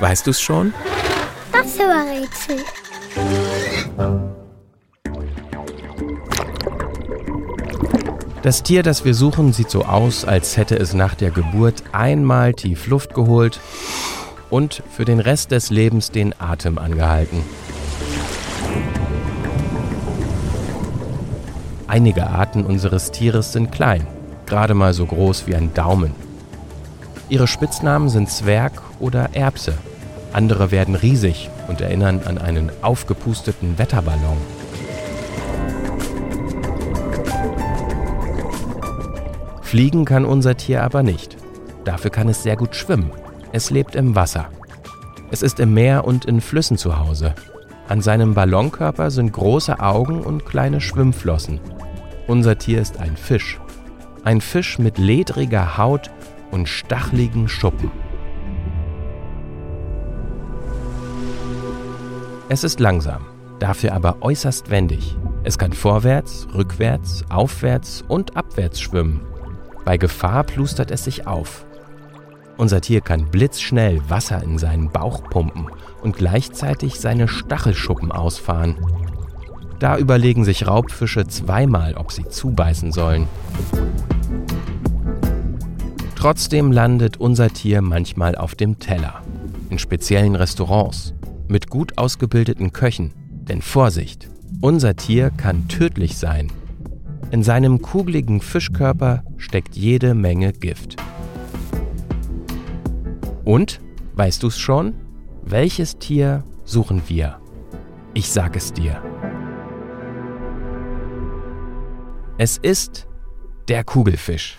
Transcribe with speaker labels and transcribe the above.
Speaker 1: Weißt du es schon?
Speaker 2: Das Rätsel.
Speaker 1: Das Tier, das wir suchen, sieht so aus, als hätte es nach der Geburt einmal tief Luft geholt und für den Rest des Lebens den Atem angehalten. Einige Arten unseres Tieres sind klein, gerade mal so groß wie ein Daumen. Ihre Spitznamen sind Zwerg oder Erbse. Andere werden riesig und erinnern an einen aufgepusteten Wetterballon. Fliegen kann unser Tier aber nicht. Dafür kann es sehr gut schwimmen. Es lebt im Wasser. Es ist im Meer und in Flüssen zu Hause. An seinem Ballonkörper sind große Augen und kleine Schwimmflossen. Unser Tier ist ein Fisch. Ein Fisch mit ledriger Haut und stachligen Schuppen. Es ist langsam, dafür aber äußerst wendig. Es kann vorwärts, rückwärts, aufwärts und abwärts schwimmen bei Gefahr plustert es sich auf. Unser Tier kann blitzschnell Wasser in seinen Bauch pumpen und gleichzeitig seine Stachelschuppen ausfahren. Da überlegen sich Raubfische zweimal, ob sie zubeißen sollen. Trotzdem landet unser Tier manchmal auf dem Teller, in speziellen Restaurants, mit gut ausgebildeten Köchen. Denn Vorsicht, unser Tier kann tödlich sein in seinem kugeligen Fischkörper steckt jede Menge Gift. Und, weißt du's schon? Welches Tier suchen wir? Ich sag es dir. Es ist der Kugelfisch.